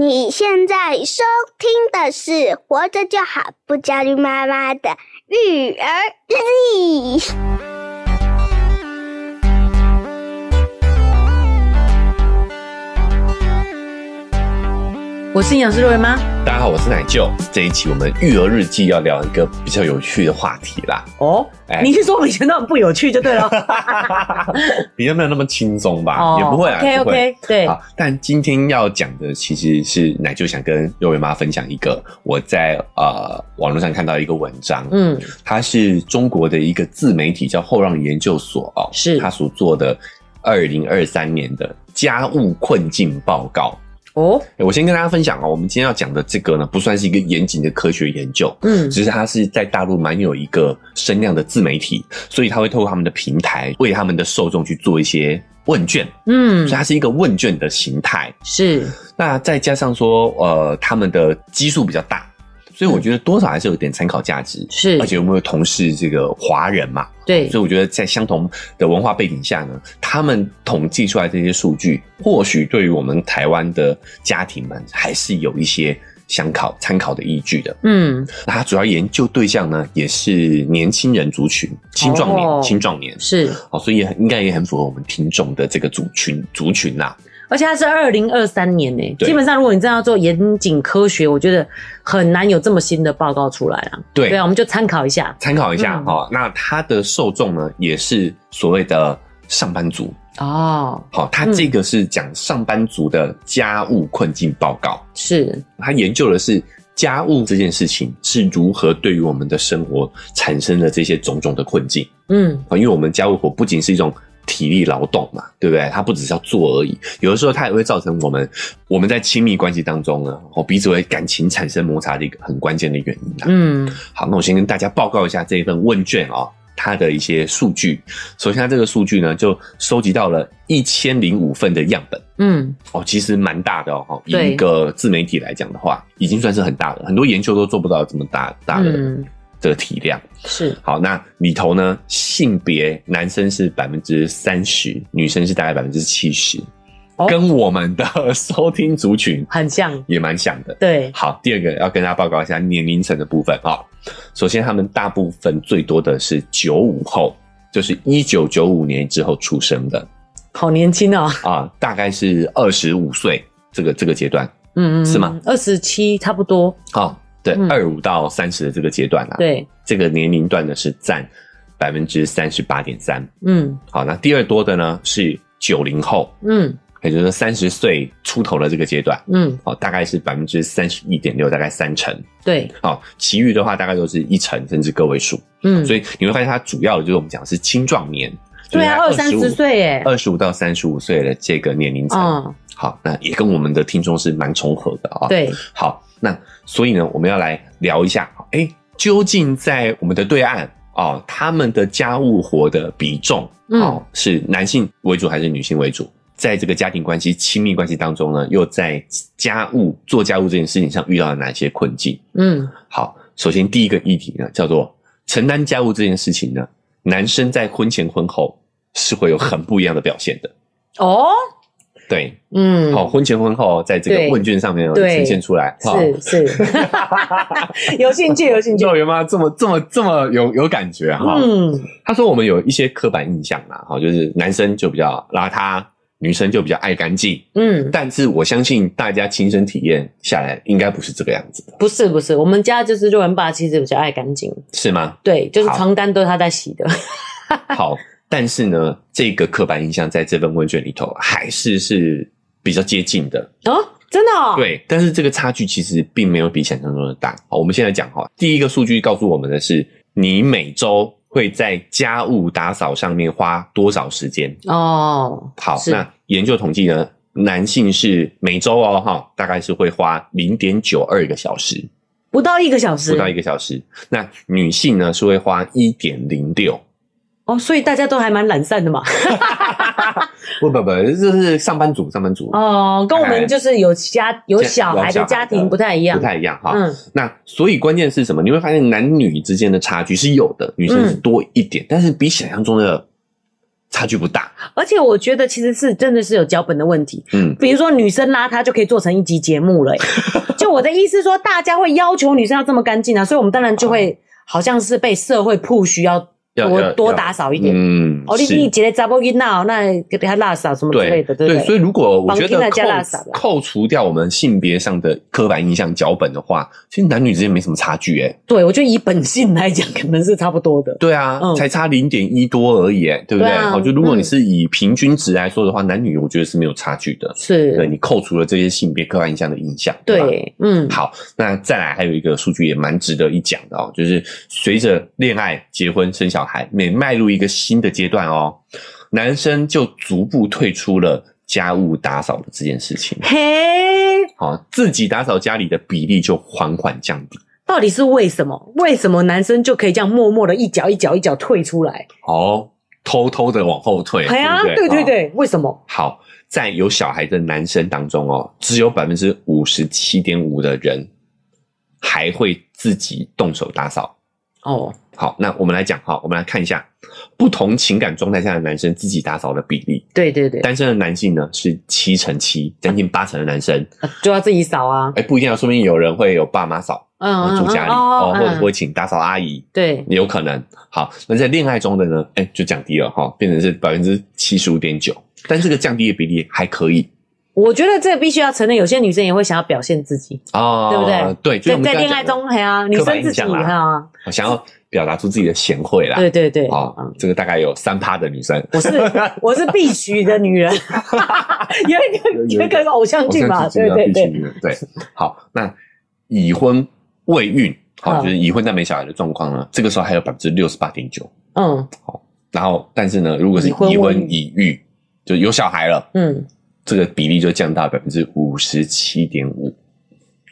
你现在收听的是《活着就好不焦虑妈妈的育儿日记》。我是营养师肉圆妈，大家好，我是奶舅。这一期我们育儿日记要聊一个比较有趣的话题啦。哦，欸、你是说我以前都很不有趣就对了，比较没有那么轻松吧？哦、也不会啊。OK OK，对。好，但今天要讲的其实是奶舅想跟肉圆妈分享一个我在呃网络上看到一个文章，嗯，它是中国的一个自媒体叫后浪研究所哦，是他所做的二零二三年的家务困境报告。哦，我先跟大家分享哦，我们今天要讲的这个呢，不算是一个严谨的科学研究，嗯，只是它是在大陆蛮有一个声量的自媒体，所以他会透过他们的平台为他们的受众去做一些问卷，嗯，所以它是一个问卷的形态，是。那再加上说，呃，他们的基数比较大。所以我觉得多少还是有点参考价值，是，而且我们有同事这个华人嘛，对，所以我觉得在相同的文化背景下呢，他们统计出来这些数据，或许对于我们台湾的家庭们还是有一些参考参考的依据的。嗯，那他主要研究对象呢，也是年轻人族群，青壮年，青壮年。是，哦，所以也很应该也很符合我们听众的这个族群族群呐。而且它是二零二三年呢，基本上如果你真的要做严谨科学，我觉得很难有这么新的报告出来啊。对，对啊，我们就参考一下，参考一下哈、嗯。那它的受众呢，也是所谓的上班族哦。好，它这个是讲上班族的家务困境报告，是它研究的是家务这件事情是如何对于我们的生活产生了这些种种的困境。嗯，因为我们家务活不仅是一种。体力劳动嘛，对不对？它不只是要做而已，有的时候它也会造成我们我们在亲密关系当中呢，哦，彼此为感情产生摩擦的一个很关键的原因。嗯，好，那我先跟大家报告一下这一份问卷哦，它的一些数据。首先，它这个数据呢，就收集到了一千零五份的样本。嗯，哦，其实蛮大的哦，以一个自媒体来讲的话，已经算是很大了，很多研究都做不到这么大大的。嗯这个体量是好，那里头呢，性别男生是百分之三十，女生是大概百分之七十，跟我们的收听族群很像，也蛮像的。对，好，第二个要跟大家报告一下年龄层的部分啊。首先，他们大部分最多的是九五后，就是一九九五年之后出生的，好年轻哦。啊，大概是二十五岁这个这个阶段，嗯嗯，是吗？二十七差不多。好。对，二五到三十的这个阶段啊，对，这个年龄段呢是占百分之三十八点三。嗯，好，那第二多的呢是九零后，嗯，也就是三十岁出头的这个阶段，嗯，好，大概是百分之三十一点六，大概三成。对，好，其余的话大概都是一成甚至个位数。嗯，所以你会发现它主要的就是我们讲是青壮年，对啊，二三十岁诶，二十五到三十五岁的这个年龄层。嗯，好，那也跟我们的听众是蛮重合的啊。对，好。那所以呢，我们要来聊一下，哎，究竟在我们的对岸哦，他们的家务活的比重哦，嗯、是男性为主还是女性为主？在这个家庭关系、亲密关系当中呢，又在家务做家务这件事情上遇到了哪些困境？嗯，好，首先第一个议题呢，叫做承担家务这件事情呢，男生在婚前婚后是会有很不一样的表现的哦。对，嗯，好，婚前婚后在这个问卷上面有呈现出来，是是，有兴趣有兴趣，肉圆妈这么这么这么有有感觉哈，嗯，他说我们有一些刻板印象啦，哈，就是男生就比较邋遢，女生就比较爱干净，嗯，但是我相信大家亲身体验下来，应该不是这个样子的，不是不是，我们家就是肉圆爸其实比较爱干净，是吗？对，就是床单都是他在洗的，好。但是呢，这个刻板印象在这份问卷里头还是是比较接近的哦，真的哦。对，但是这个差距其实并没有比想象中的大。好，我们现在讲哈，第一个数据告诉我们的是，你每周会在家务打扫上面花多少时间哦？好，那研究统计呢，男性是每周哦哈，大概是会花零点九二个小时，不到一个小时，不到一个小时。那女性呢是会花一点零六。哦，所以大家都还蛮懒散的嘛。不 不不，这是上班族，上班族。哦，跟我们就是有家有小孩的家庭不太一样，不太一样哈。嗯，那所以关键是什么？你会发现男女之间的差距是有的，女生是多一点，嗯、但是比想象中的差距不大。而且我觉得其实是真的是有脚本的问题。嗯，比如说女生邋遢就可以做成一集节目了。就我的意思说，大家会要求女生要这么干净啊，所以我们当然就会好像是被社会 push 要。多多打扫一点，嗯，哦，你你觉得杂不给闹，那给他拉扫什么之类的，对？对？所以如果我觉得扣扣除掉我们性别上的刻板印象脚本的话，其实男女之间没什么差距，诶对，我觉得以本性来讲，可能是差不多的。对啊，才差零点一多而已，诶对不对？好，就如果你是以平均值来说的话，男女我觉得是没有差距的。是，对你扣除了这些性别刻板印象的影响，对，嗯，好，那再来还有一个数据也蛮值得一讲的哦，就是随着恋爱、结婚、生小孩，每迈入一个新的阶段哦，男生就逐步退出了家务打扫的这件事情。嘿，好，自己打扫家里的比例就缓缓降低。到底是为什么？为什么男生就可以这样默默的一脚一脚一脚退出来？哦，偷偷的往后退。对对对，为什么？好，在有小孩的男生当中哦，只有百分之五十七点五的人还会自己动手打扫。哦。好，那我们来讲哈，我们来看一下不同情感状态下的男生自己打扫的比例。对对对，单身的男性呢是七成七，将近八成的男生就要自己扫啊。哎，不一定要，说明有人会有爸妈扫，嗯，住家里哦，或者会请打扫阿姨，对，有可能。好，那在恋爱中的呢，哎，就降低了哈，变成是百分之七十五点九，但这个降低的比例还可以。我觉得这个必须要承认，有些女生也会想要表现自己哦，对不对？对，在在恋爱中，哎呀，女生自己哈，想要。表达出自己的贤惠啦，对对对，啊，这个大概有三趴的女生，我是我是必须的女人，有一个有一个偶像剧嘛，对对对。对，好，那已婚未孕，好，就是已婚但没小孩的状况呢，这个时候还有百分之六十八点九，嗯，好，然后但是呢，如果是已婚已育，就有小孩了，嗯，这个比例就降到百分之五十七点五，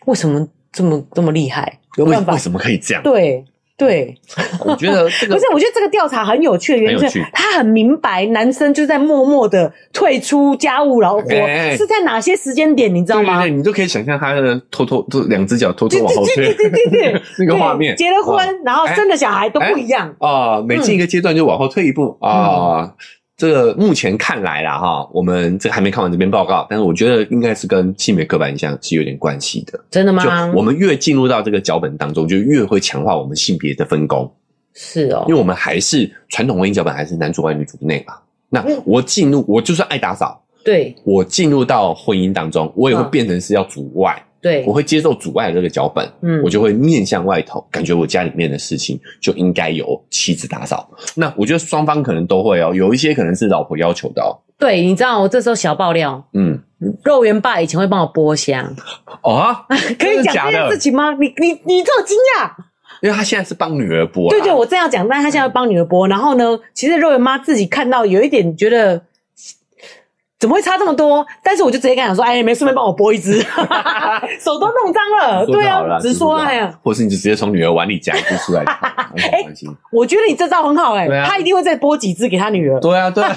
为什么这么这么厉害？有办法？为什么可以这样？对。对，我觉得这个 不是，我觉得这个调查很有趣的原因是，他很明白男生就在默默的退出家务劳活，是在哪些时间点，你知道吗？对，你就可以想象他的偷偷，就两只脚偷偷往后退，对对对对，那个画面。结了婚，然后生了小孩都不一样。啊，每进一个阶段就往后退一步。啊。这个目前看来啦，哈，我们这个还没看完这篇报告，但是我觉得应该是跟性别刻板印象是有点关系的。真的吗？就我们越进入到这个脚本当中，就越会强化我们性别的分工。是哦，因为我们还是传统婚姻脚本，还是男主外女主内嘛。那我进入，我就算爱打扫。对，我进入到婚姻当中，我也会变成是要主外。对，我会接受主外的这个脚本，嗯，我就会面向外头，感觉我家里面的事情就应该由妻子打扫。那我觉得双方可能都会哦，有一些可能是老婆要求的哦。对，你知道我这时候小爆料，嗯，肉圆爸以前会帮我剥香哦，可以讲这件事情吗？你你你这么惊讶？因为他现在是帮女儿剥，对对，我这样讲，但他现在帮女儿剥，然后呢，其实肉圆妈自己看到有一点觉得。怎么会差这么多？但是我就直接跟他讲说：“ 哎，没顺便帮我剥一只，手都弄脏了。”对啊，直说哎呀，或是你就直接从女儿碗里夹一只出来。哎，我觉得你这招很好哎，他一定会再剥几只给他女儿。对啊，对啊，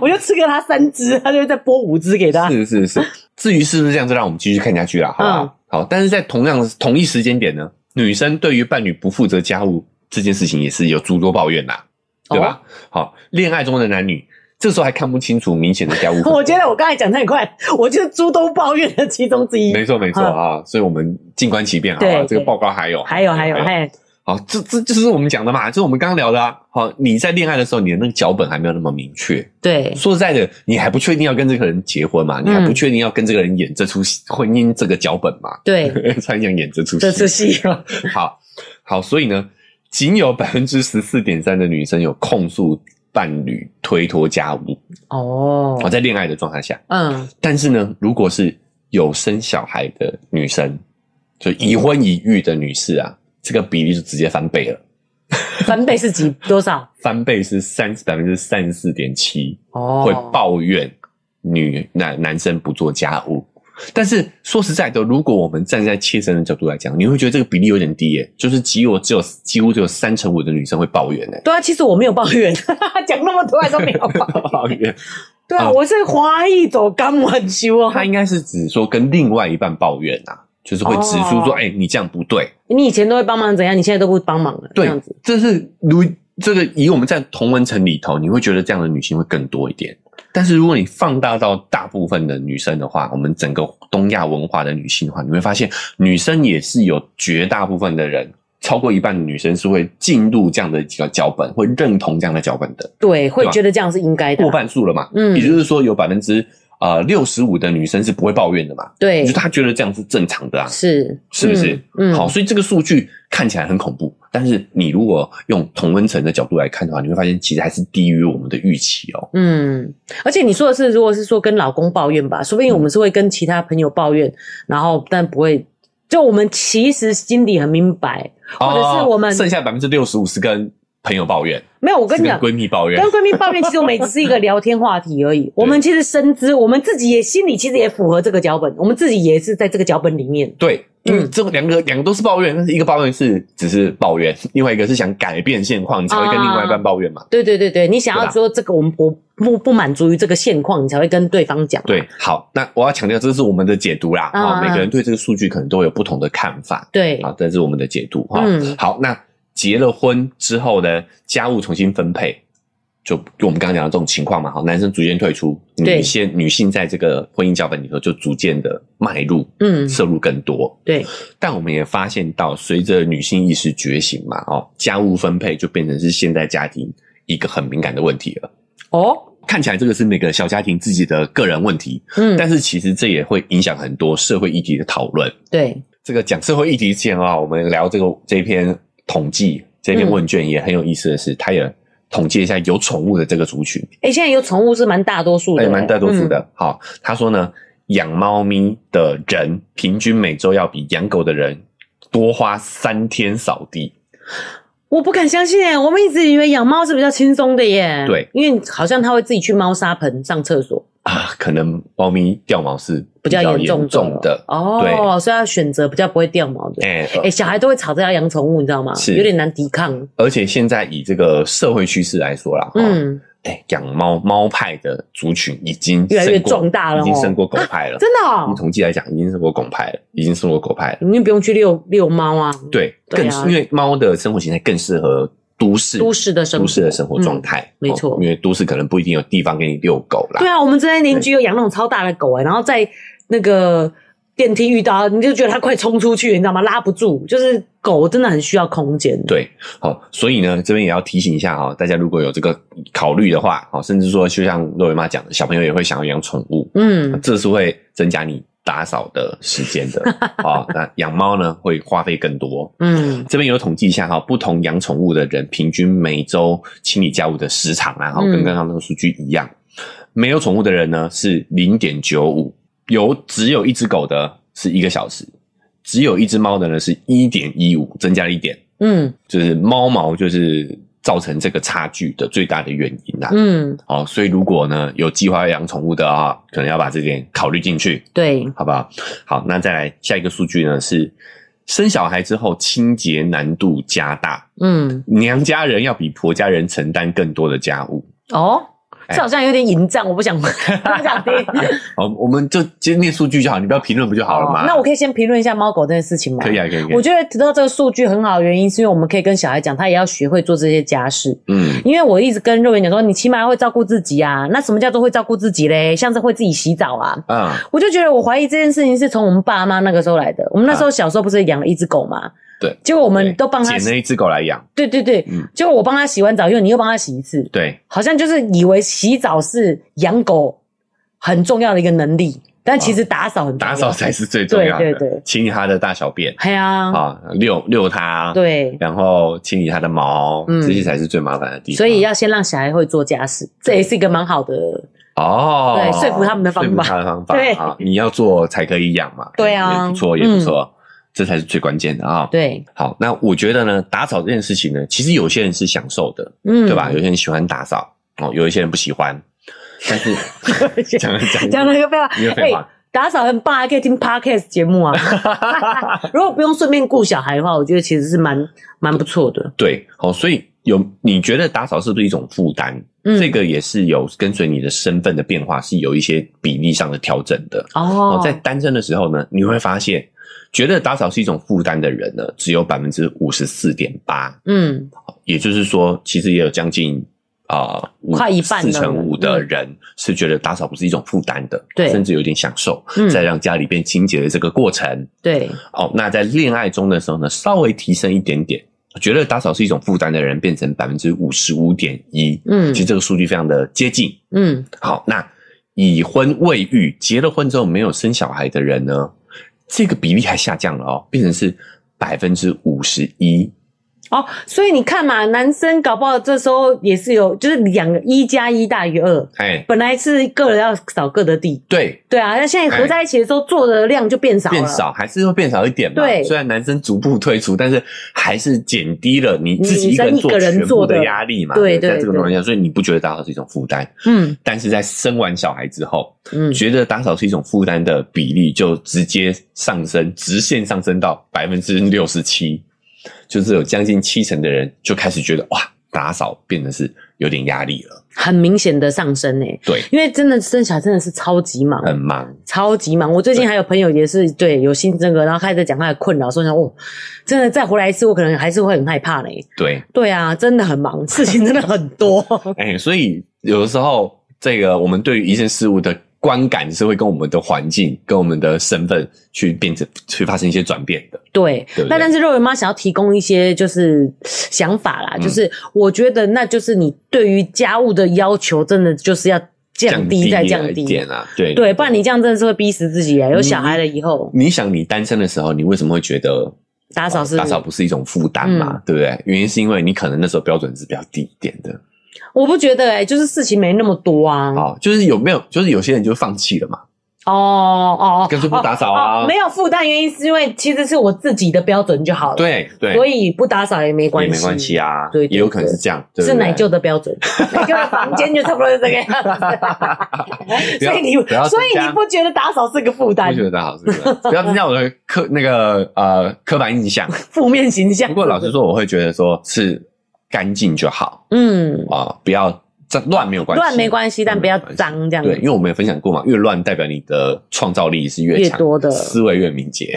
我就吃给他三只，他就会再剥五只给他。是是是，至于是不是这样，就让我们继续看下去了，好不好？好，但是在同样同一时间点呢，女生对于伴侣不负责家务这件事情也是有诸多抱怨啦，对吧？好，恋爱中的男女。这时候还看不清楚明显的家务。我觉得我刚才讲太快，我就是诸多抱怨的其中之一。没错没错啊，所以我们静观其变好吧。这个报告还有，还有还有还有。好，这这就是我们讲的嘛，就是我们刚刚聊的啊。好，你在恋爱的时候，你的那个脚本还没有那么明确。对，说实在的，你还不确定要跟这个人结婚嘛？你还不确定要跟这个人演这出婚姻这个脚本嘛？对，才想演这出戏。这出戏。好好，所以呢，仅有百分之十四点三的女生有控诉。伴侣推脱家务哦，我在恋爱的状态下，嗯，但是呢，如果是有生小孩的女生，就已婚已育的女士啊，这个比例就直接翻倍了。翻倍是几多少？翻倍是三百分之三十四点七哦，会抱怨女男男生不做家务。但是说实在的，如果我们站在切身的角度来讲，你会觉得这个比例有点低耶，就是只有只有几乎只有三成五的女生会抱怨诶。对啊，其实我没有抱怨，讲那么多还都没有抱怨。对啊，我是花一走钢管修哦。他应该是指说跟另外一半抱怨啊，就是会指出说，哎，你这样不对，你以前都会帮忙怎样，你现在都不帮忙了，这样子。这是如这个以我们在同文层里头，你会觉得这样的女性会更多一点。但是如果你放大到大部分的女生的话，我们整个东亚文化的女性的话，你会发现女生也是有绝大部分的人，超过一半的女生是会进入这样的几个脚本，会认同这样的脚本的。对，会觉得这样是应该的，过半数了嘛。嗯，也就是说有百分之。呃，六十五的女生是不会抱怨的嘛？对，就她觉得这样是正常的啊，是是不是？嗯，嗯好，所以这个数据看起来很恐怖，但是你如果用同温层的角度来看的话，你会发现其实还是低于我们的预期哦。嗯，而且你说的是，如果是说跟老公抱怨吧，说不定我们是会跟其他朋友抱怨，嗯、然后但不会，就我们其实心里很明白，或者是我们、哦、剩下百分之六十五是跟。朋友抱怨没有，我跟你讲，闺蜜抱怨，跟闺蜜抱怨，其实我们只是一个聊天话题而已。我们其实深知，我们自己也心里其实也符合这个脚本，我们自己也是在这个脚本里面。对，因为这两个两个都是抱怨，但是一个抱怨是只是抱怨，另外一个是想改变现况，你才会跟另外一半抱怨嘛。对对对对，你想要说这个我们不不不满足于这个现况，你才会跟对方讲。对，好，那我要强调这是我们的解读啦。啊，每个人对这个数据可能都有不同的看法。对，啊，这是我们的解读哈。嗯，好，那。结了婚之后呢，家务重新分配，就就我们刚刚讲的这种情况嘛，哈，男生逐渐退出，女性女性在这个婚姻脚本里头就逐渐的迈入，嗯，摄入更多，对。但我们也发现到，随着女性意识觉醒嘛，哦，家务分配就变成是现代家庭一个很敏感的问题了。哦，看起来这个是每个小家庭自己的个人问题，嗯，但是其实这也会影响很多社会议题的讨论。对，这个讲社会议题之前啊，我们聊这个这篇。统计这篇问卷也很有意思的是，他、嗯、也统计一下有宠物的这个族群。哎、欸、现在有宠物是蛮大多数的，蛮大多数的。好，他说呢，养猫咪的人平均每周要比养狗的人多花三天扫地。我不敢相信诶，我们一直以为养猫是比较轻松的耶。对，因为好像它会自己去猫砂盆上厕所。啊，可能猫咪掉毛是比较严重的，重的哦，对，所以要选择比较不会掉毛的。哎、欸欸、小孩都会吵着要养宠物，你知道吗？是有点难抵抗。而且现在以这个社会趋势来说啦，嗯，哎、欸，养猫猫派的族群已经越来越壮大了，已经胜过狗派了。啊、真的、哦？以统计来讲，已经胜过狗派了，已经胜过狗派了。你不用去遛遛猫啊？对，更、啊、因为猫的生活形态更适合。都市都市的生活，都市的生活状态，嗯，没错，因为都市可能不一定有地方给你遛狗啦。对啊，我们这边邻居有养那种超大的狗诶、欸、然后在那个电梯遇到，你就觉得它快冲出去，你知道吗？拉不住，就是狗真的很需要空间。对，好，所以呢，这边也要提醒一下哈，大家如果有这个考虑的话，好，甚至说就像肉圆妈讲的，小朋友也会想要养宠物，嗯，这是会增加你。打扫的时间的啊，那养猫呢会花费更多。嗯，这边有统计一下哈，不同养宠物的人平均每周清理家务的时长啊，哈，跟刚刚那个数据一样。没有宠物的人呢是零点九五，有只有一只狗的是一个小时，只有一只猫的呢是一点一五，增加了一点。嗯，就是猫毛就是。造成这个差距的最大的原因啦，嗯，好，所以如果呢有计划要养宠物的啊，可能要把这点考虑进去，对，好不好？好，那再来下一个数据呢是生小孩之后清洁难度加大，嗯，娘家人要比婆家人承担更多的家务。哦。这好像有点淫荡，我不想，我不想听。好，我们就直接念数据就好，你不要评论不就好了吗？那我可以先评论一下猫狗这件事情吗？可以啊，可以。我觉得得到这个数据很好的原因，是因为我们可以跟小孩讲，他也要学会做这些家事。嗯，因为我一直跟肉圆讲说，你起码会照顾自己啊。那什么叫做会照顾自己嘞？像是会自己洗澡啊。嗯，我就觉得我怀疑这件事情是从我们爸妈那个时候来的。我们那时候小时候不是养了一只狗吗？对，结果我们都帮他捡了一只狗来养。对对对，嗯，结果我帮他洗完澡，因为你又帮他洗一次。对，好像就是以为洗澡是养狗很重要的一个能力，但其实打扫很打扫才是最重要的。对对对，清理它的大小便，对啊，啊，遛遛它，对，然后清理它的毛，嗯，这些才是最麻烦的地方。所以要先让小孩会做家事，这也是一个蛮好的哦，对，说服他们的方法，说服他的方法，对。啊，你要做才可以养嘛，对啊，也不错，也不错。这才是最关键的啊！对，好，那我觉得呢，打扫这件事情呢，其实有些人是享受的，嗯，对吧？有些人喜欢打扫哦，有一些人不喜欢。但是 讲讲讲了一个废话，一个废话，欸，打扫很棒，还可以听 podcast 节目啊。如果不用顺便顾小孩的话，我觉得其实是蛮蛮不错的。对，好，所以有你觉得打扫是不是一种负担？嗯，这个也是有跟随你的身份的变化，是有一些比例上的调整的。哦，在单身的时候呢，你会发现。觉得打扫是一种负担的人呢，只有百分之五十四点八。嗯，也就是说，其实也有将近啊，呃、快一半四成五的人是觉得打扫不是一种负担的，对、嗯，甚至有点享受，在让家里变清洁的这个过程。对，哦，那在恋爱中的时候呢，稍微提升一点点，觉得打扫是一种负担的人变成百分之五十五点一。嗯，其实这个数据非常的接近。嗯，好，那已婚未育，结了婚之后没有生小孩的人呢？这个比例还下降了哦，变成是百分之五十一。哦，所以你看嘛，男生搞不好这时候也是有，就是两个一加一大于二。哎，本来是个人要扫各的地。对对啊，那现在合在一起的时候，做的量就变少了。变少还是会变少一点嘛？对，虽然男生逐步退出，但是还是减低了你自己一个人做全部的压力嘛？对对，在这个状况下，所以你不觉得打扫是一种负担？嗯，但是在生完小孩之后，嗯，觉得打扫是一种负担的比例就直接上升，直线上升到百分之六十七。就是有将近七成的人就开始觉得哇，打扫变得是有点压力了，很明显的上升诶。对，因为真的生小孩真的是超级忙，很忙，超级忙。我最近还有朋友也是对，对有新增个，然后开始讲他的困扰，说想哦，真的再回来一次，我可能还是会很害怕嘞。对，对啊，真的很忙，事情真的很多。哎、欸，所以有的时候这个我们对于一件事物的。观感是会跟我们的环境、跟我们的身份去变成、去发生一些转变的。对，对对，那但是肉圆妈想要提供一些就是想法啦，嗯、就是我觉得那就是你对于家务的要求，真的就是要降低再降低一点啊。对对，不然你这样真的是会逼死自己啊！有小孩了以后，你想你单身的时候，你为什么会觉得打扫是、哦、打扫不是一种负担嘛？嗯、对不对？原因是因为你可能那时候标准是比较低一点的。我不觉得哎、欸，就是事情没那么多啊。哦，就是有没有，就是有些人就放弃了嘛。哦哦，干脆不打扫啊、哦哦。没有负担原因是因为其实是我自己的标准就好了。对对，所以不打扫也没关系，也没关系啊。对，也有可能是这样，是奶舅的标准，奶舅的房间就差不多是这个样子。所以你所以你不觉得打扫是个负担？不觉得打扫是不要增加我的刻那个呃刻板印象、负面形象。不过老实说，我会觉得说是。干净就好，嗯啊，不要脏乱没有关系，乱没关系，但不要脏这样。对，因为我们有分享过嘛，越乱代表你的创造力是越强，越多的思维越敏捷。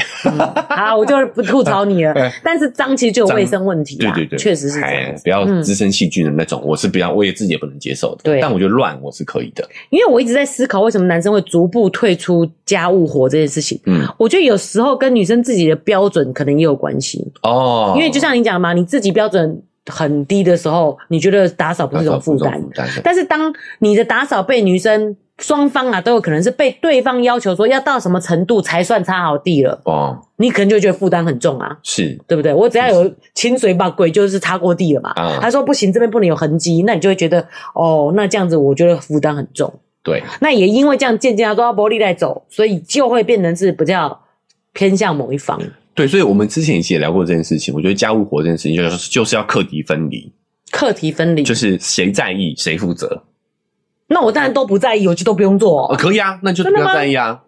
好，我就不吐槽你了。但是脏其实就有卫生问题，对对对，确实是这样。不要滋生细菌的那种，我是比较，我也自己也不能接受的。对，但我觉得乱我是可以的，因为我一直在思考为什么男生会逐步退出家务活这件事情。嗯，我觉得有时候跟女生自己的标准可能也有关系哦，因为就像你讲嘛，你自己标准。很低的时候，你觉得打扫不是一种负担？但是当你的打扫被女生双方啊都有可能是被对方要求说要到什么程度才算擦好地了哦，你可能就觉得负担很重啊，是对不对？我只要有清水把鬼就是擦过地了嘛。他说不行，这边不能有痕迹，那你就会觉得哦，那这样子我觉得负担很重。对，那也因为这样渐渐要都要薄利来走，所以就会变成是比较偏向某一方。对，所以我们之前也聊过这件事情。我觉得家务活这件事情，就是就是要课题分离。课题分离就是谁在意谁负责。那我当然都不在意，我就都不用做可以啊，那就不要在意啊。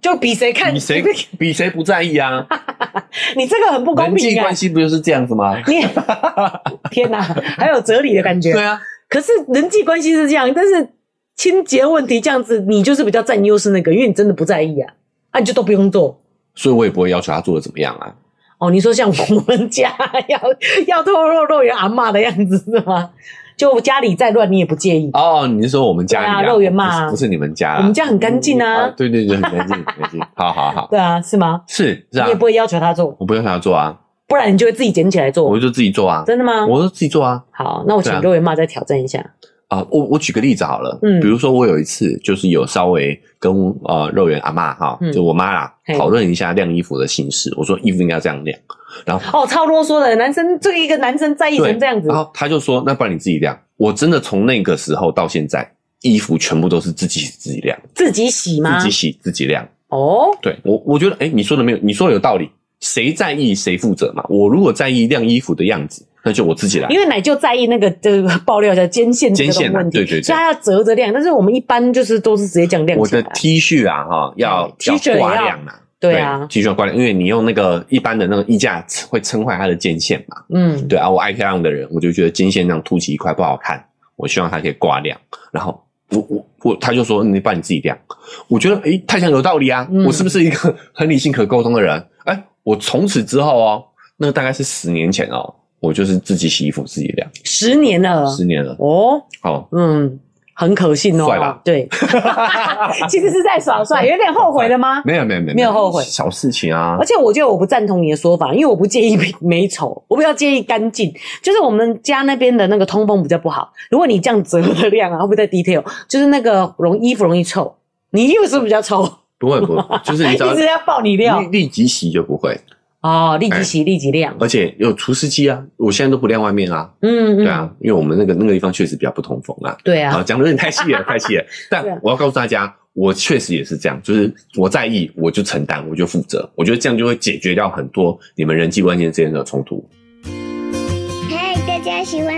就比谁看比谁 比谁不在意啊？你这个很不公平。人际关系不就是这样子吗？你 天哪，还有哲理的感觉。对啊，可是人际关系是这样，但是清洁问题这样子，你就是比较占优势那个，因为你真的不在意啊，啊，你就都不用做。所以我也不会要求他做的怎么样啊。哦，你说像我们家要要透露肉圆阿嬷的样子是吗？就家里再乱你也不介意？哦，你是说我们家里啊？肉圆嘛，不是你们家，我们家很干净啊。对对对，很干净，很干净。好好好。对啊，是吗？是是啊。你也不会要求他做？我不要求他做啊。不然你就会自己捡起来做？我就自己做啊。真的吗？我就自己做啊。好，那我请肉圆妈再挑战一下。啊，我我举个例子好了，嗯，比如说我有一次就是有稍微跟呃肉圆阿妈哈，就我妈啦讨论一下晾衣服的形式，我说衣服应该这样晾，然后哦超啰嗦的男生，这个一个男生在意成这样子，然后他就说那不然你自己晾，我真的从那个时候到现在，衣服全部都是自己自己晾，自己洗吗？自己洗自己晾哦，对我我觉得哎你说的没有，你说的有道理，谁在意谁负责嘛，我如果在意晾衣服的样子。那就我自己来，因为奶就在意那个这个爆料叫肩线肩线问题，对对对，所以他要折着晾。但是我们一般就是都是直接这样晾。我的 T 恤啊，哈，要 T 恤要挂晾嘛，对啊，T 恤要挂晾，因为你用那个一般的那个衣架会撑坏它的肩线嘛，嗯，对啊，我爱漂亮的人，我就觉得肩线那样凸起一块不好看，我希望它可以挂晾。然后我我我，他就说你把你自己晾，我觉得诶太像有道理啊，我是不是一个 很理性可沟通的人？我从此之后哦，那大概是十年前哦，我就是自己洗衣服自己晾。十年了，十年了哦。好，嗯。很可信哦，帅吧？对，其实是在耍帅，有点后悔了吗？没有，没有，没有，没有后悔，小事情啊。而且我觉得我不赞同你的说法，因为我不介意美丑，我比较介意干净。就是我们家那边的那个通风比较不好，如果你这样折的量啊，会不会太 detail？就是那个容衣服容易臭，你衣服是不是比较臭？不会，不会，就是你 一直要爆你料，立即洗就不会。哦，立即洗，立即晾，而且有除湿机啊！我现在都不晾外面啊。嗯，对啊，因为我们那个那个地方确实比较不通风啊。对啊，讲的有点太细了，太细了。但我要告诉大家，我确实也是这样，就是我在意，我就承担，我就负责。我觉得这样就会解决掉很多你们人际关系之间的冲突。嗨大家喜欢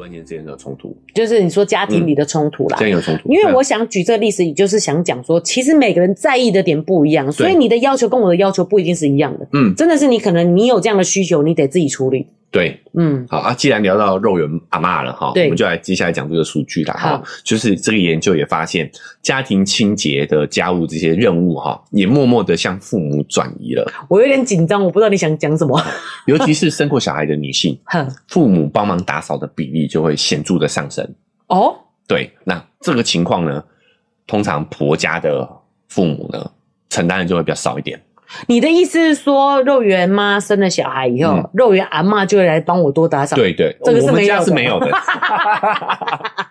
关键之间的冲突，就是你说家庭里的冲突啦。真、嗯、有冲突。因为我想举这个例子，就是想讲说，其实每个人在意的点不一样，所以你的要求跟我的要求不一定是一样的。嗯，真的是你可能你有这样的需求，你得自己处理。对，嗯，好啊。既然聊到肉圆阿嬷了哈，对，我们就来接下来讲这个数据了哈。就是这个研究也发现，家庭清洁的家务这些任务哈，也默默的向父母转移了。我有点紧张，我不知道你想讲什么。尤其是生过小孩的女性，父母帮忙打扫的比例就会显著的上升。哦，对，那这个情况呢，通常婆家的父母呢，承担的就会比较少一点。你的意思是说，肉圆妈生了小孩以后，嗯、肉圆阿嬷就会来帮我多打扫？对对，这个是没有是没有的。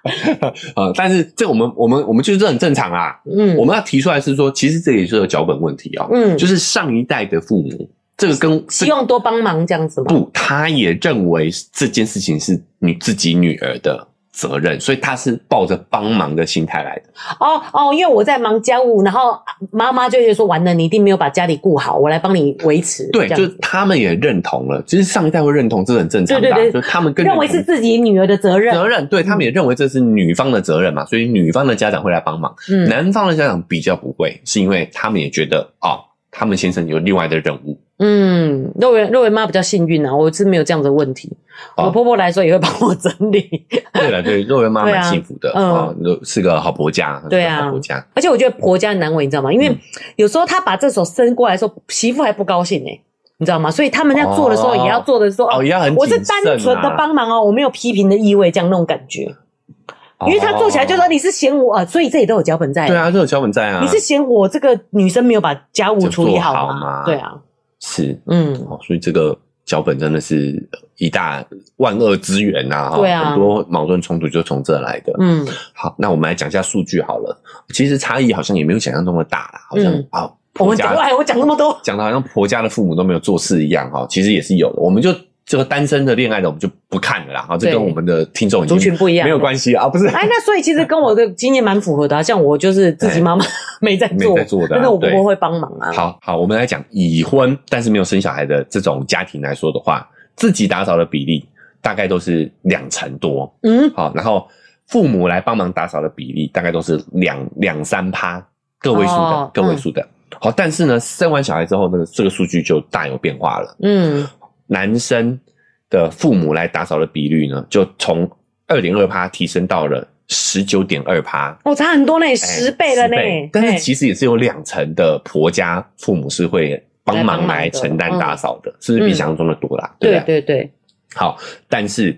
呃，但是这我们我们我们就是这很正常啊。嗯，我们要提出来是说，其实这也是有脚本问题啊、喔。嗯，就是上一代的父母，这个跟希望多帮忙这样子吗？不，他也认为这件事情是你自己女儿的。责任，所以他是抱着帮忙的心态来的。哦哦，因为我在忙家务，然后妈妈就会说：“完了，你一定没有把家里顾好，我来帮你维持。”对，就是他们也认同了。其实上一代会认同，这是很正常的。对对对，就他们更认为是自己女儿的责任。责任，对，他们也认为这是女方的责任嘛，所以女方的家长会来帮忙。嗯，男方的家长比较不会，是因为他们也觉得哦，他们先生有另外的任务。嗯，肉圆肉圆妈比较幸运啊，我是没有这样的问题。哦、我婆婆来说也会帮我整理。对了，对，肉圆妈蛮幸福的，嗯、哦，是个好婆家。对啊，好婆家。而且我觉得婆家难为，你知道吗？因为有时候她把这手伸过来的时候，媳妇还不高兴呢、欸，你知道吗？所以他们在做的时候也要做的说，哦，也要很、啊、我是单纯的帮忙哦，我没有批评的意味，这样那种感觉。因为他做起来就说你是嫌我，啊，所以这里都有脚本在。对啊，都有脚本在啊。你是嫌我这个女生没有把家务处理好吗？对啊。是，嗯，所以这个脚本真的是一大万恶之源呐，对啊，很多矛盾冲突就从这来的，嗯，好，那我们来讲一下数据好了，其实差异好像也没有想象中的大啦，好像啊，我们讲，哎，我讲那么多，讲的好像婆家的父母都没有做事一样哈，其实也是有的，我们就。这个单身的恋爱的我们就不看了啦，哈，这跟我们的听众族群不一样，没有关系啊，不是？哎，那所以其实跟我的经验蛮符合的啊，像我就是自己妈妈 没在做，没在做的，但是我婆婆会帮忙啊。好好，我们来讲已婚但是没有生小孩的这种家庭来说的话，自己打扫的比例大概都是两成多，嗯，好，然后父母来帮忙打扫的比例大概都是两两三趴，个位数的，个位数的。好，但是呢，生完小孩之后，那个这个数据就大有变化了，嗯。男生的父母来打扫的比率呢，就从二点二趴提升到了十九点二趴。哦，差很多呢，十倍了呢。但是其实也是有两成的婆家父母是会帮忙来承担打扫的，是不是比想象中的多啦？对对对。好，但是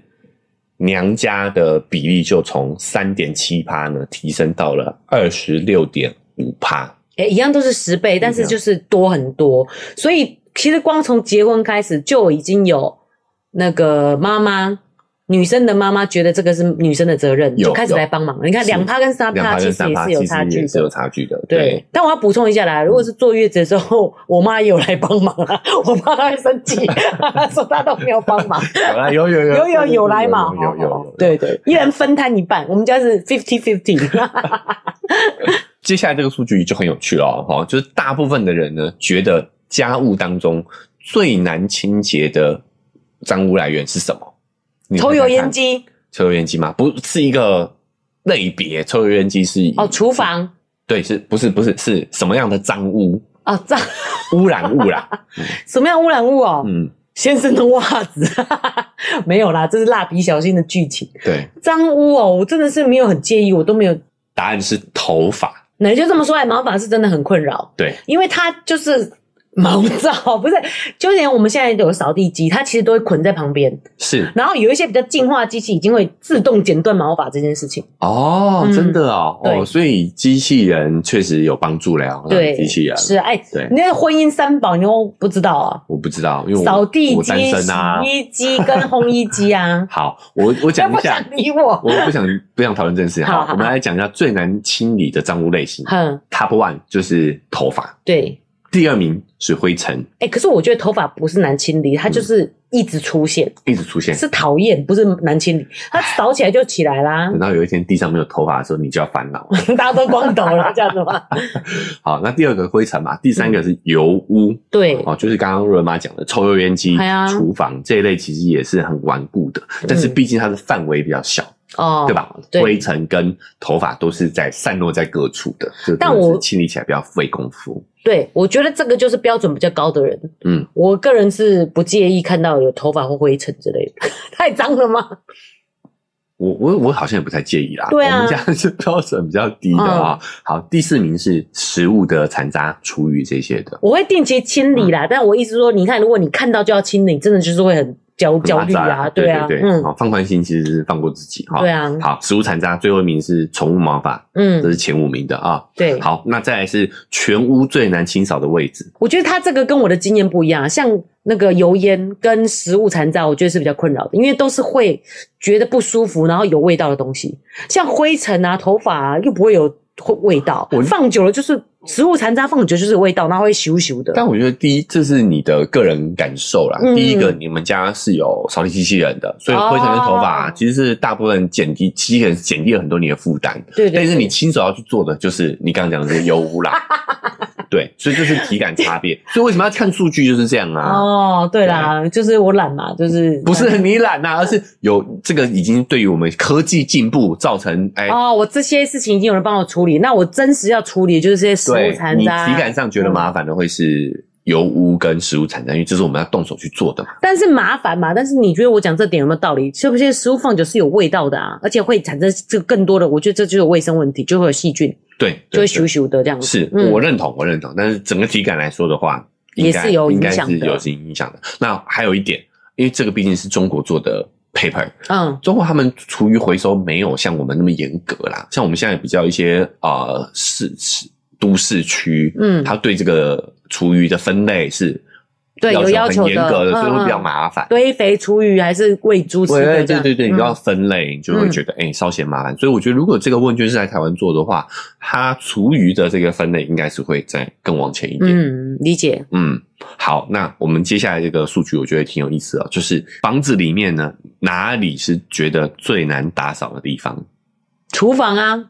娘家的比例就从三点七趴呢提升到了二十六点五趴。诶，一样都是十倍，但是就是多很多，所以。其实光从结婚开始就已经有那个妈妈，女生的妈妈觉得这个是女生的责任，就开始来帮忙。你看两趴跟三趴其实也是有差距的，是有差距的。对，对但我要补充一下啦，如果是坐月子的时候，我妈也有来帮忙啊，我怕她会生气，说她都没有帮忙。有有有有有有来嘛？有有有，对对，一人分摊一半，我们家是 fifty fifty。接下来这个数据就很有趣了哈，就是大部分的人呢觉得。家务当中最难清洁的脏污来源是什么？抽油烟机？抽油烟机吗？不是一个类别，抽油烟机是哦，厨房。对，是不是不是是什么样的脏污？啊，脏污染物啦。什么样污染物哦？嗯，先生的袜子 没有啦，这是蜡笔小新的剧情。对，脏污哦，我真的是没有很介意，我都没有。答案是头发。那就这么说来，毛发是真的很困扰。对，因为它就是。毛躁 不是，就连我们现在有个扫地机，它其实都会捆在旁边。是，然后有一些比较进化的机器，已经会自动剪断毛发这件事情。哦，嗯、真的哦，哦，所以机器人确实有帮助了。对，机器人是哎，对，那个婚姻三宝你都不知道啊？我不知道，因为扫地机、啊、洗衣机跟烘衣机啊。好，我我讲一下，不想理我，我不想不想讨论这件事情。好，我们来讲一下最难清理的脏污类型。嗯，Top one 就是头发。对。第二名是灰尘，哎、欸，可是我觉得头发不是难清理，它就是一直出现，嗯、一直出现，是讨厌，不是难清理，它扫起来就起来啦。等到有一天地上没有头发的时候，你就要烦恼，大家都光头了，这样子吗？好，那第二个灰尘嘛，第三个是油污，嗯、对，哦，就是刚刚瑞妈讲的抽油烟机、厨房这一类，其实也是很顽固的，但是毕竟它的范围比较小。哦，对吧？对，灰尘跟头发都是在散落在各处的，但我清理起来比较费功夫。对，我觉得这个就是标准比较高的人。嗯，我个人是不介意看到有头发或灰尘之类的，太脏了吗？我我我好像也不太介意啦。对啊，我们家是标准比较低的啊。嗯、好，第四名是食物的残渣、厨余这些的，我会定期清理啦。嗯、但我意思说，你看，如果你看到就要清理，真的就是会很。焦焦虑啊，对啊，对对对，好，放宽心其实是放过自己哈。对啊，好，食物残渣最后一名是宠物毛发，嗯，这是前五名的啊。对，好，那再来是全屋最难清扫的位置。我觉得它这个跟我的经验不一样，像那个油烟跟食物残渣，我觉得是比较困扰的，因为都是会觉得不舒服，然后有味道的东西，像灰尘啊、头发啊，又不会有味道，我放久了就是。食物残渣放久就是味道，然后会咻咻的。但我觉得第一，这是你的个人感受啦。嗯、第一个，你们家是有扫地机器人的，所以灰尘跟头发、哦、其实是大部分减低，机器人减低了很多你的负担。对，对对。但是你亲手要去做的，就是你刚刚讲的这个油污啦。对，所以这是体感差别。所以为什么要看数据就是这样啊？哦，对啦，对就是我懒嘛，就是不是你懒呐、啊，而是有这个已经对于我们科技进步造成哎。哦，我这些事情已经有人帮我处理，那我真实要处理就是这些。对，你体感上觉得麻烦的会是油污跟食物产生，因为这是我们要动手去做的嘛。但是麻烦嘛？但是你觉得我讲这点有没有道理？是不是食物放久是有味道的啊？而且会产生这个更多的，我觉得这就是卫生问题，就会有细菌，对，就会咻咻的这样子。是我认同，我认同。但是整个体感来说的话，也是有影响是有影响的。那还有一点，因为这个毕竟是中国做的 paper，嗯，中国他们厨余回收没有像我们那么严格啦，像我们现在比较一些呃市市。都市区，嗯，他对这个厨余的分类是对有要求很严格的，所以会比较麻烦。堆肥厨余还是喂猪吃的？对对对对，你要分类，你就会觉得哎稍嫌麻烦。所以我觉得，如果这个问卷是在台湾做的话，它厨余的这个分类应该是会再更往前一点。嗯，理解。嗯，好，那我们接下来这个数据，我觉得挺有意思的，就是房子里面呢，哪里是觉得最难打扫的地方？厨房啊。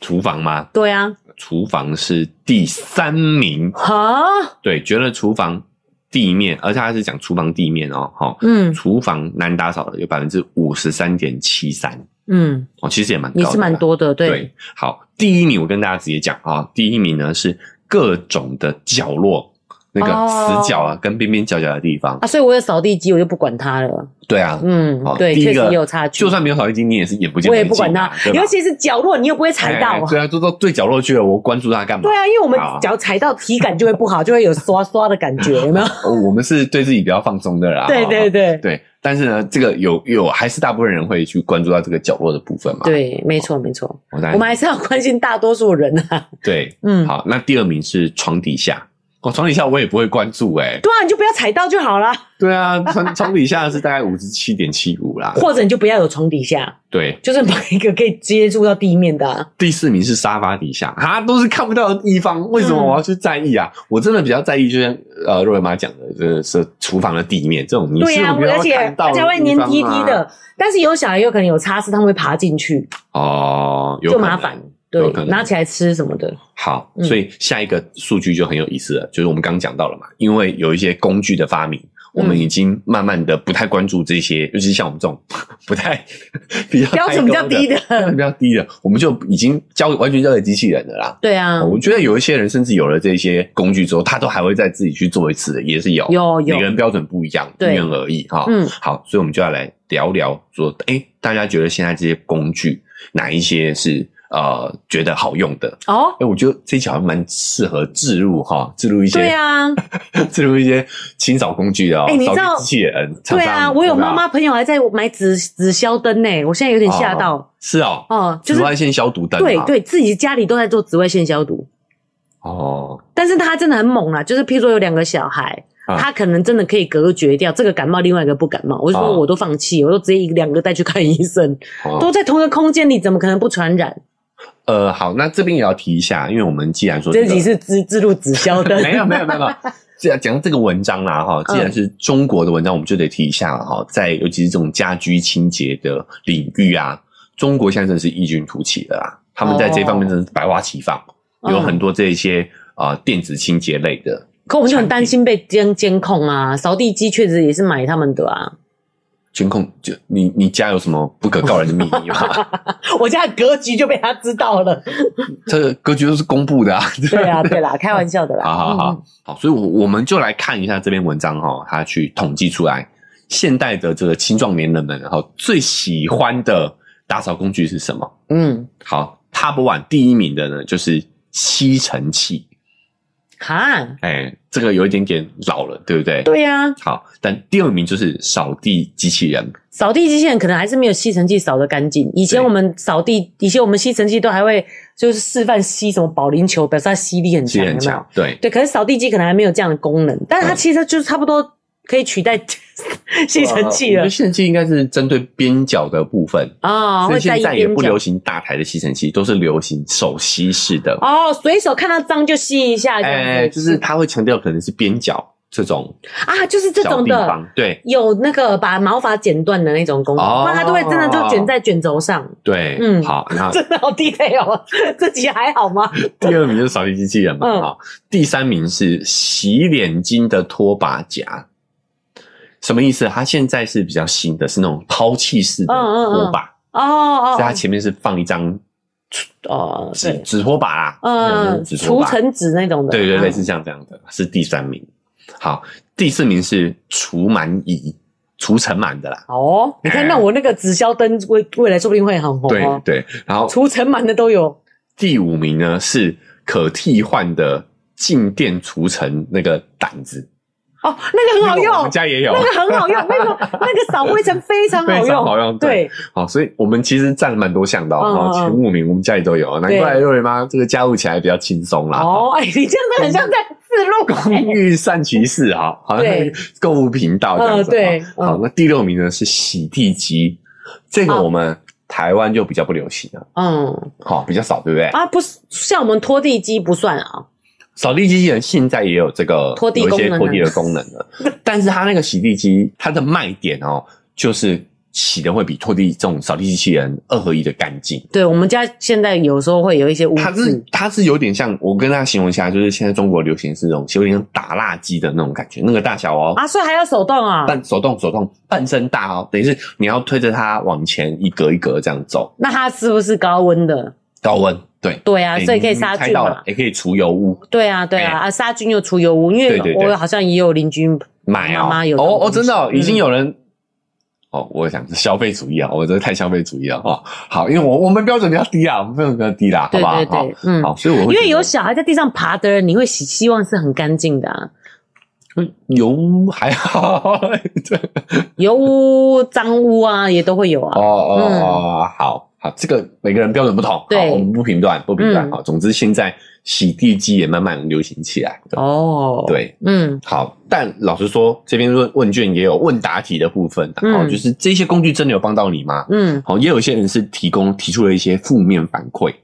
厨房吗？对啊，厨房是第三名。哈，对，觉得厨房地面，而且他是讲厨房地面哦，哦，嗯，厨房难打扫的有百分之五十三点七三，嗯，哦，其实也蛮高的，也是蛮多的，对。对，好，第一名我跟大家直接讲啊，第一名呢是各种的角落。那个死角啊，跟边边角角的地方啊，所以我有扫地机，我就不管它了。对啊，嗯，对，确实也有差距。就算没有扫地机，你也是眼不见。我也不管它，尤其是角落，你又不会踩到。对啊，都到对角落去了，我关注它干嘛？对啊，因为我们只要踩到，体感就会不好，就会有刷刷的感觉，有没有？我们是对自己比较放松的啦。对对对对，但是呢，这个有有还是大部分人会去关注到这个角落的部分嘛？对，没错没错。我们还是要关心大多数人啊。对，嗯，好，那第二名是床底下。我床底下我也不会关注哎、欸，对啊，你就不要踩到就好了。对啊，床 床底下是大概五十七点七五啦，或者你就不要有床底下，对，就是买一个可以接触到地面的、啊。第四名是沙发底下，啊，都是看不到的地方，为什么我要去在意啊？嗯、我真的比较在意，就像呃若薇妈讲的，这是厨房的地面这种，对啊，而且而且会黏滴滴的，但是有小孩有可能有擦拭，他们会爬进去哦，有就麻烦。对，拿起来吃什么的。好，所以下一个数据就很有意思了，就是我们刚刚讲到了嘛，因为有一些工具的发明，我们已经慢慢的不太关注这些，尤其是像我们这种 不太 比较标准比较低的，比较低的，我们就已经交完全交给机器人了啦。对啊，我觉得有一些人甚至有了这些工具之后，他都还会再自己去做一次的，也是有，有有，每个人标准不一样，因人而异哈。嗯，好，所以我们就要来聊聊说，诶，大家觉得现在这些工具哪一些是？呃，觉得好用的哦，哎，我觉得这一期好像蛮适合置入哈，置入一些对啊，置入一些清扫工具的哦。哎，你知道机器人？对啊，我有妈妈朋友还在买紫紫消灯呢，我现在有点吓到。是哦，哦，紫外线消毒灯。对对，自己家里都在做紫外线消毒。哦，但是他真的很猛啊，就是譬如说有两个小孩，他可能真的可以隔绝掉这个感冒，另外一个不感冒。我就说我都放弃，我都直接一两个带去看医生，都在同一个空间里，怎么可能不传染？呃，好，那这边也要提一下，因为我们既然说、这集是自自录直销的，没有没有没有，既然讲这个文章啦哈，既然是中国的文章，我们就得提一下了哈，在尤其是这种家居清洁的领域啊，中国现在真的是异军突起的啦，他们在这方面真的是百花齐放，哦、有很多这一些啊、呃、电子清洁类的，可我们就很担心被监监控啊，扫地机确实也是买他们的啊。监控就你你家有什么不可告人的秘密吗？我家的格局就被他知道了。这个格局都是公布的啊。对啊，对啦，开玩笑的啦。好好好，嗯、好，所以，我我们就来看一下这篇文章哈，他去统计出来现代的这个青壮年人们然后最喜欢的打扫工具是什么？嗯，好，Top One 第一名的呢就是吸尘器。哈，哎、欸，这个有一点点老了，对不对？对呀、啊。好，但第二名就是扫地机器人。扫地机器人可能还是没有吸尘器扫的干净。以前我们扫地，以前我们吸尘器都还会就是示范吸什么保龄球，表示它吸力很强，很强。对对，可是扫地机可能还没有这样的功能，但是它其实就是差不多。可以取代 吸尘器了。吸尘器应该是针对边角的部分啊，所以现在也不流行大台的吸尘器，都是流行手吸式的。哦，随手看到脏就吸一下，哎，就是他会强调可能是边角这种啊，就是这种的，对，有那个把毛发剪断的那种功能，不然它都会真的就卷在卷轴上。对，嗯，好，然后真的好 detail 哦，这集还好吗？第二名就是扫地机器人嘛，好，第三名是洗脸巾的拖把夹。什么意思？它现在是比较新的，是那种抛弃式的拖把哦哦，所以它前面是放一张哦纸纸拖把啦，嗯，除尘纸那种的，对对，类似像这样的，是第三名。好，第四名是除螨仪，除尘螨的啦。哦，你看，那我那个紫霄灯未未来说不定会很红。对对，然后除尘螨的都有。第五名呢是可替换的静电除尘那个掸子。哦，那个很好用，我们家也有，那个很好用，那个那个扫灰尘非常好用，非常好用。对，好，所以我们其实占了蛮多项的哦，前五名我们家里都有，难怪瑞瑞妈这个家务起来比较轻松啦。哦，哎，你这样子很像在自录。公寓善其事哈，好像 购物频道这样子。对，好，那第六名呢是洗地机，这个我们台湾就比较不流行了，嗯，好，比较少，对不对？啊，不是，像我们拖地机不算啊。扫地机器人现在也有这个拖地有一些拖地的功能了，但是它那个洗地机，它的卖点哦，就是洗的会比拖地这种扫地机器人二合一的干净。对，我们家现在有时候会有一些污渍，它是它是有点像，我跟大家形容一下，就是现在中国流行是这种有点像打蜡机的那种感觉，那个大小哦啊，所以还要手动啊，半手动手动半身大哦，等于是你要推着它往前一格一格这样走。那它是不是高温的？高温。对对啊，所以可以杀菌嘛，也可以除油污。对啊，对啊，啊，杀菌又除油污，因为我好像也有邻居买啊，有哦哦，真的已经有人哦，我想是消费主义啊，我这太消费主义了哦。好，因为我我们标准比较低啊，我们标准比较低啦，好不好？对对，嗯，好，所以我会因为有小孩在地上爬的人，你会希希望是很干净的啊。油污还好，油污脏污啊也都会有啊。哦哦，好。啊，这个每个人标准不同，对好，我们不评断，不评断。好、嗯，总之现在洗地机也慢慢流行起来。哦，对，嗯，好。但老实说，这边问问卷也有问答题的部分，嗯、哦，就是这些工具真的有帮到你吗？嗯，好，也有一些人是提供提出了一些负面反馈。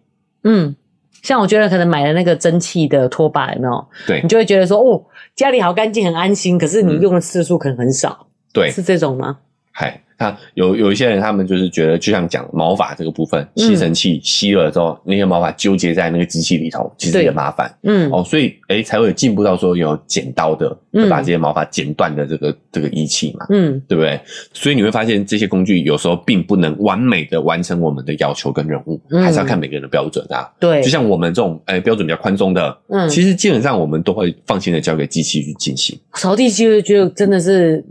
嗯，像我觉得可能买了那个蒸汽的拖把，有没有？对，你就会觉得说，哦，家里好干净，很安心。可是你用的次数可能很少。对、嗯，是这种吗？嗨。他有有一些人，他们就是觉得，就像讲毛发这个部分，吸尘器吸了之后，那些毛发纠结在那个机器里头，其实也麻烦。嗯，哦，所以诶才会有进步到说有剪刀的，会把这些毛发剪断的这个这个仪器嘛。嗯，对不对？所以你会发现这些工具有时候并不能完美的完成我们的要求跟任务，还是要看每个人的标准啊。对，就像我们这种诶标准比较宽松的，嗯，其实基本上我们都会放心的交给机器去进行。扫地机就觉得真的是。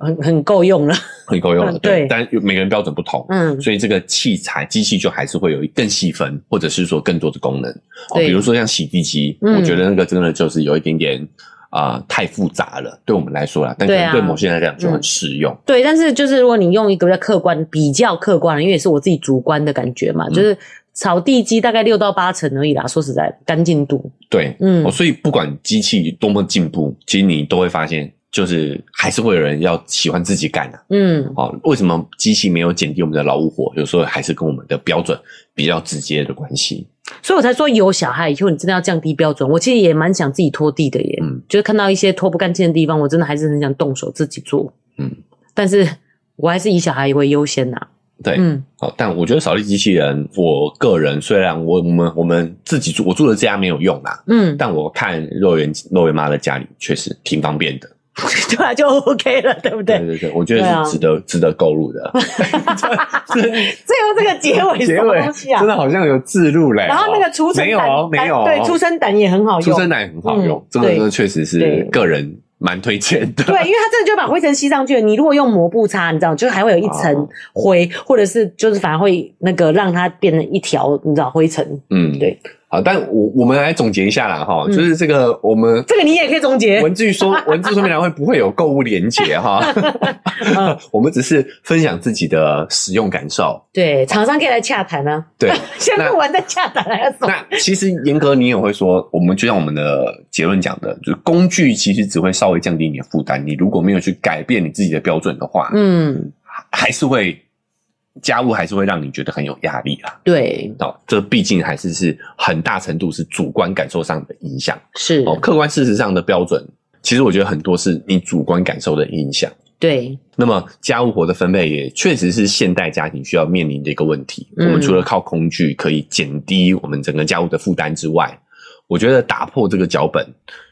很很够用了，很够用了，对。但每个人标准不同，嗯，所以这个器材机器就还是会有更细分，或者是说更多的功能。对，比如说像洗地机，我觉得那个真的就是有一点点啊太复杂了，对我们来说啦，但可能对某些人来讲就很适用。对，但是就是如果你用一个比较客观、比较客观的，因为也是我自己主观的感觉嘛，就是扫地机大概六到八成而已啦。说实在，干净度。对，嗯，所以不管机器多么进步，其实你都会发现。就是还是会有人要喜欢自己干的，啊，嗯，哦，为什么机器没有减低我们的劳务活？有时候还是跟我们的标准比较直接的关系。所以我才说有小孩以后，你真的要降低标准。我其实也蛮想自己拖地的耶，嗯，就是看到一些拖不干净的地方，我真的还是很想动手自己做，嗯，但是我还是以小孩为优先呐。对，嗯，好，但我觉得扫地机器人，我个人虽然我我们我们自己住，我住的家没有用啦，嗯，但我看肉圆肉圆妈的家里确实挺方便的。对啊，就 OK 了，对不对？对对对，我觉得是值得、啊、值得购入的。最后这个结尾什么东西啊？真的好像有置入嘞。然后那个除尘胆，没有，对，除尘胆也很好用，除尘胆也很好用。这个确实是个人蛮推荐的。对，因为它真的就把灰尘吸上去了。你如果用抹布擦，你知道，就还会有一层灰，或者是就是反而会那个让它变成一条，你知道灰尘。嗯，对。好，但我我们来总结一下啦，哈，就是这个我们这个你也可以总结，文字说文字说明栏会不会有购物连结哈？我们只是分享自己的使用感受。对，厂商可以来洽谈啊。对，先录完再洽谈还要说。那其实严格你也会说，我们就像我们的结论讲的，就是工具其实只会稍微降低你的负担，你如果没有去改变你自己的标准的话，嗯，还是会。家务还是会让你觉得很有压力啦。对，哦，这毕竟还是是很大程度是主观感受上的影响。是哦，客观事实上的标准，其实我觉得很多是你主观感受的影响。对，那么家务活的分配也确实是现代家庭需要面临的一个问题。嗯，我们除了靠工具可以减低我们整个家务的负担之外，我觉得打破这个脚本，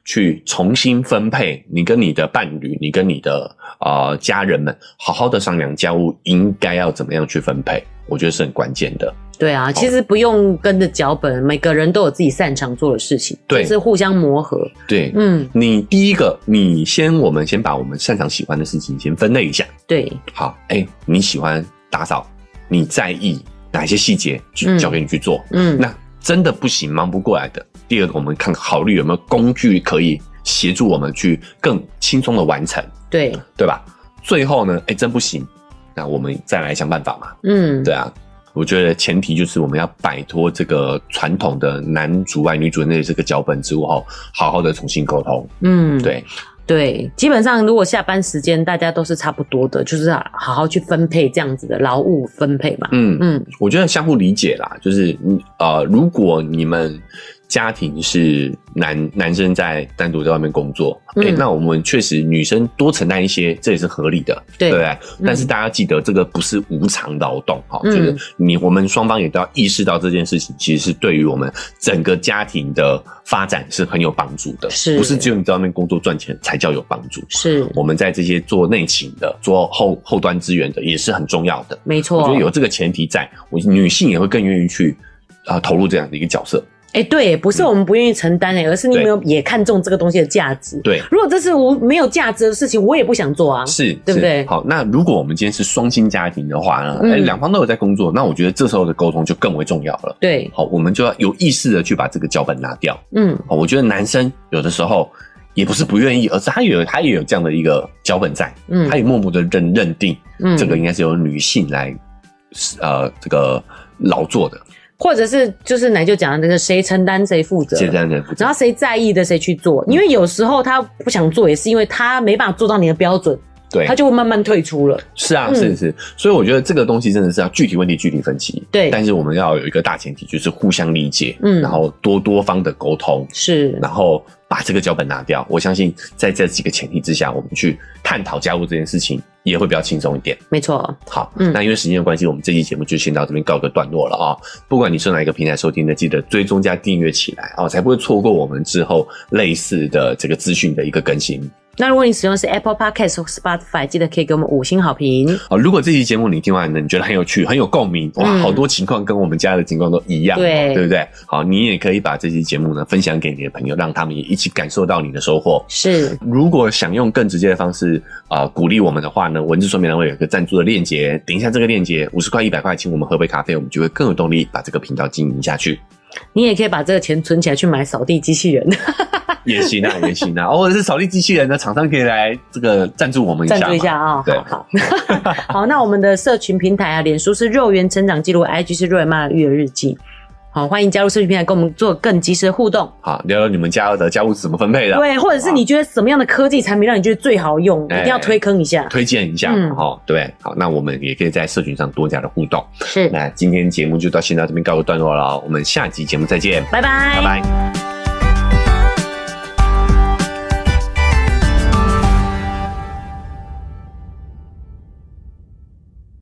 去重新分配，你跟你的伴侣，你跟你的呃家人们，好好的商量家务应该要怎么样去分配，我觉得是很关键的。对啊，其实不用跟着脚本，每个人都有自己擅长做的事情，对，就是互相磨合。对，嗯，你第一个，你先，我们先把我们擅长喜欢的事情先分类一下。对，好，哎、欸，你喜欢打扫，你在意哪些细节，就交给你去做。嗯，那真的不行，忙不过来的。第二个，我们看考虑有没有工具可以协助我们去更轻松的完成，对对吧？最后呢，哎，真不行，那我们再来想办法嘛。嗯，对啊，我觉得前提就是我们要摆脱这个传统的男主外女主内的这个脚本之后，好好的重新沟通。嗯，对。对，基本上如果下班时间大家都是差不多的，就是好好去分配这样子的劳务分配嘛。嗯嗯，我觉得相互理解啦，就是呃，如果你们。家庭是男男生在单独在外面工作，哎、嗯欸，那我们确实女生多承担一些，这也是合理的，对，不对？嗯、但是大家记得，这个不是无偿劳动，哈、嗯，就是你我们双方也都要意识到这件事情，其实是对于我们整个家庭的发展是很有帮助的，是，不是只有你在外面工作赚钱才叫有帮助？是，我们在这些做内勤的、做后后端资源的也是很重要的，没错。我觉得有这个前提在，我女性也会更愿意去啊、呃、投入这样的一个角色。哎，对，不是我们不愿意承担哎，而是你有没有也看重这个东西的价值。对，如果这是无没有价值的事情，我也不想做啊。是，对不对？好，那如果我们今天是双薪家庭的话呢？哎，两方都有在工作，那我觉得这时候的沟通就更为重要了。对，好，我们就要有意识的去把这个脚本拿掉。嗯，好，我觉得男生有的时候也不是不愿意，而是他有他也有这样的一个脚本在，嗯，他也默默的认认定，嗯，这个应该是由女性来，呃，这个劳作的。或者是就是奶就讲的那个谁承担谁负责，谁承担谁负责，然后谁在意的谁去做，因为有时候他不想做，也是因为他没办法做到你的标准，对，他就会慢慢退出了。是啊，是是，所以我觉得这个东西真的是要具体问题具体分析。对，但是我们要有一个大前提，就是互相理解，嗯，然后多多方的沟通，是，然后把这个脚本拿掉。我相信在这几个前提之下，我们去探讨家务这件事情，也会比较轻松一点。没错。好，嗯，那因为时间的关系，我们这期节目就先到这边告个段落了啊、哦。不管你是哪一个平台收听的，记得追踪加订阅起来哦，才不会错过我们之后类似的这个资讯的一个更新。那如果你使用的是 Apple Podcast 或 Spotify，记得可以给我们五星好评。哦，如果这期节目你听完呢，你觉得很有趣、很有共鸣，哇，好多情况跟我们家的情况都一样，对，对不对？好，你也可以把这期节目呢分享给你的朋友，让他们也一起感受到你的收获。是，如果想用更直接的方式啊、呃、鼓励我们的话呢，文字说明栏会有一个赞助的链接，点一下这个链接，五十块、一百块，请我们喝杯咖啡，我们就会更有动力把这个频道经营下去。你也可以把这个钱存起来去买扫地机器人。也行啊，也行啊，或者是扫地机器人的厂商可以来这个赞助我们一下，赞助一下啊、哦，对，好，好，好，那我们的社群平台啊，脸书是肉圆成长记录，IG 是肉圆妈的育儿日记，好，欢迎加入社群平台，跟我们做更及时的互动，好，聊聊你们家的家务是怎么分配的，对，或者是你觉得什么样的科技产品让你觉得最好用，一定要推坑一下，推荐一下，嗯，好，对，好，那我们也可以在社群上多加的互动，是，那今天节目就到现在这边告一段落了，我们下集节目再见，拜拜，拜拜。